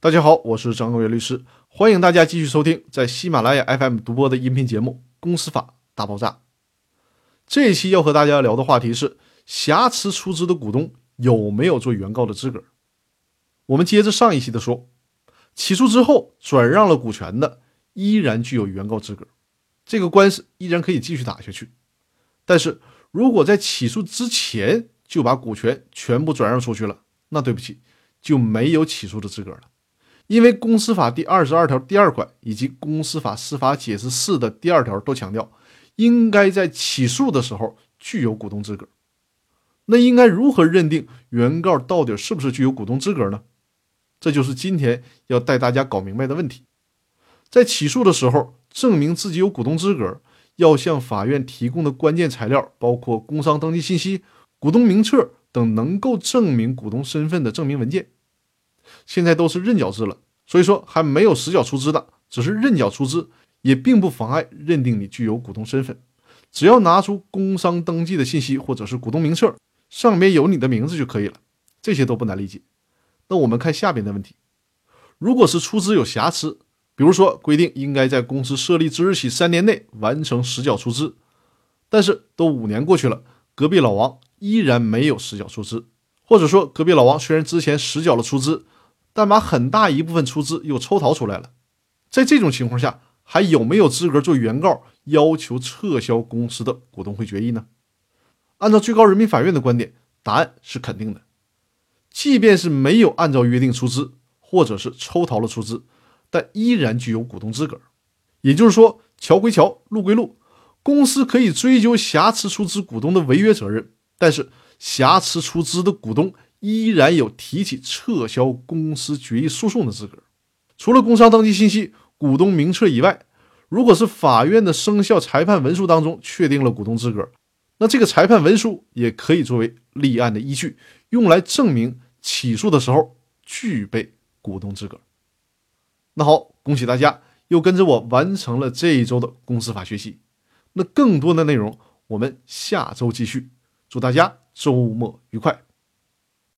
大家好，我是张高元律师，欢迎大家继续收听在喜马拉雅 FM 独播的音频节目《公司法大爆炸》。这一期要和大家聊的话题是：瑕疵出资的股东有没有做原告的资格？我们接着上一期的说，起诉之后转让了股权的依然具有原告资格，这个官司依然可以继续打下去。但是如果在起诉之前就把股权全部转让出去了，那对不起，就没有起诉的资格了。因为公司法第二十二条第二款以及公司法司法解释四的第二条都强调，应该在起诉的时候具有股东资格。那应该如何认定原告到底是不是具有股东资格呢？这就是今天要带大家搞明白的问题。在起诉的时候，证明自己有股东资格，要向法院提供的关键材料包括工商登记信息、股东名册等能够证明股东身份的证明文件。现在都是认缴制了，所以说还没有实缴出资的，只是认缴出资，也并不妨碍认定你具有股东身份。只要拿出工商登记的信息或者是股东名册，上面有你的名字就可以了，这些都不难理解。那我们看下边的问题：如果是出资有瑕疵，比如说规定应该在公司设立之日起三年内完成实缴出资，但是都五年过去了，隔壁老王依然没有实缴出资，或者说隔壁老王虽然之前实缴了出资，但把很大一部分出资又抽逃出来了，在这种情况下，还有没有资格做原告要求撤销公司的股东会决议呢？按照最高人民法院的观点，答案是肯定的。即便是没有按照约定出资，或者是抽逃了出资，但依然具有股东资格。也就是说，桥归桥，路归路，公司可以追究瑕疵出资股东的违约责任，但是瑕疵出资的股东。依然有提起撤销公司决议诉讼的资格。除了工商登记信息、股东名册以外，如果是法院的生效裁判文书当中确定了股东资格，那这个裁判文书也可以作为立案的依据，用来证明起诉的时候具备股东资格。那好，恭喜大家又跟着我完成了这一周的公司法学习。那更多的内容我们下周继续。祝大家周末愉快！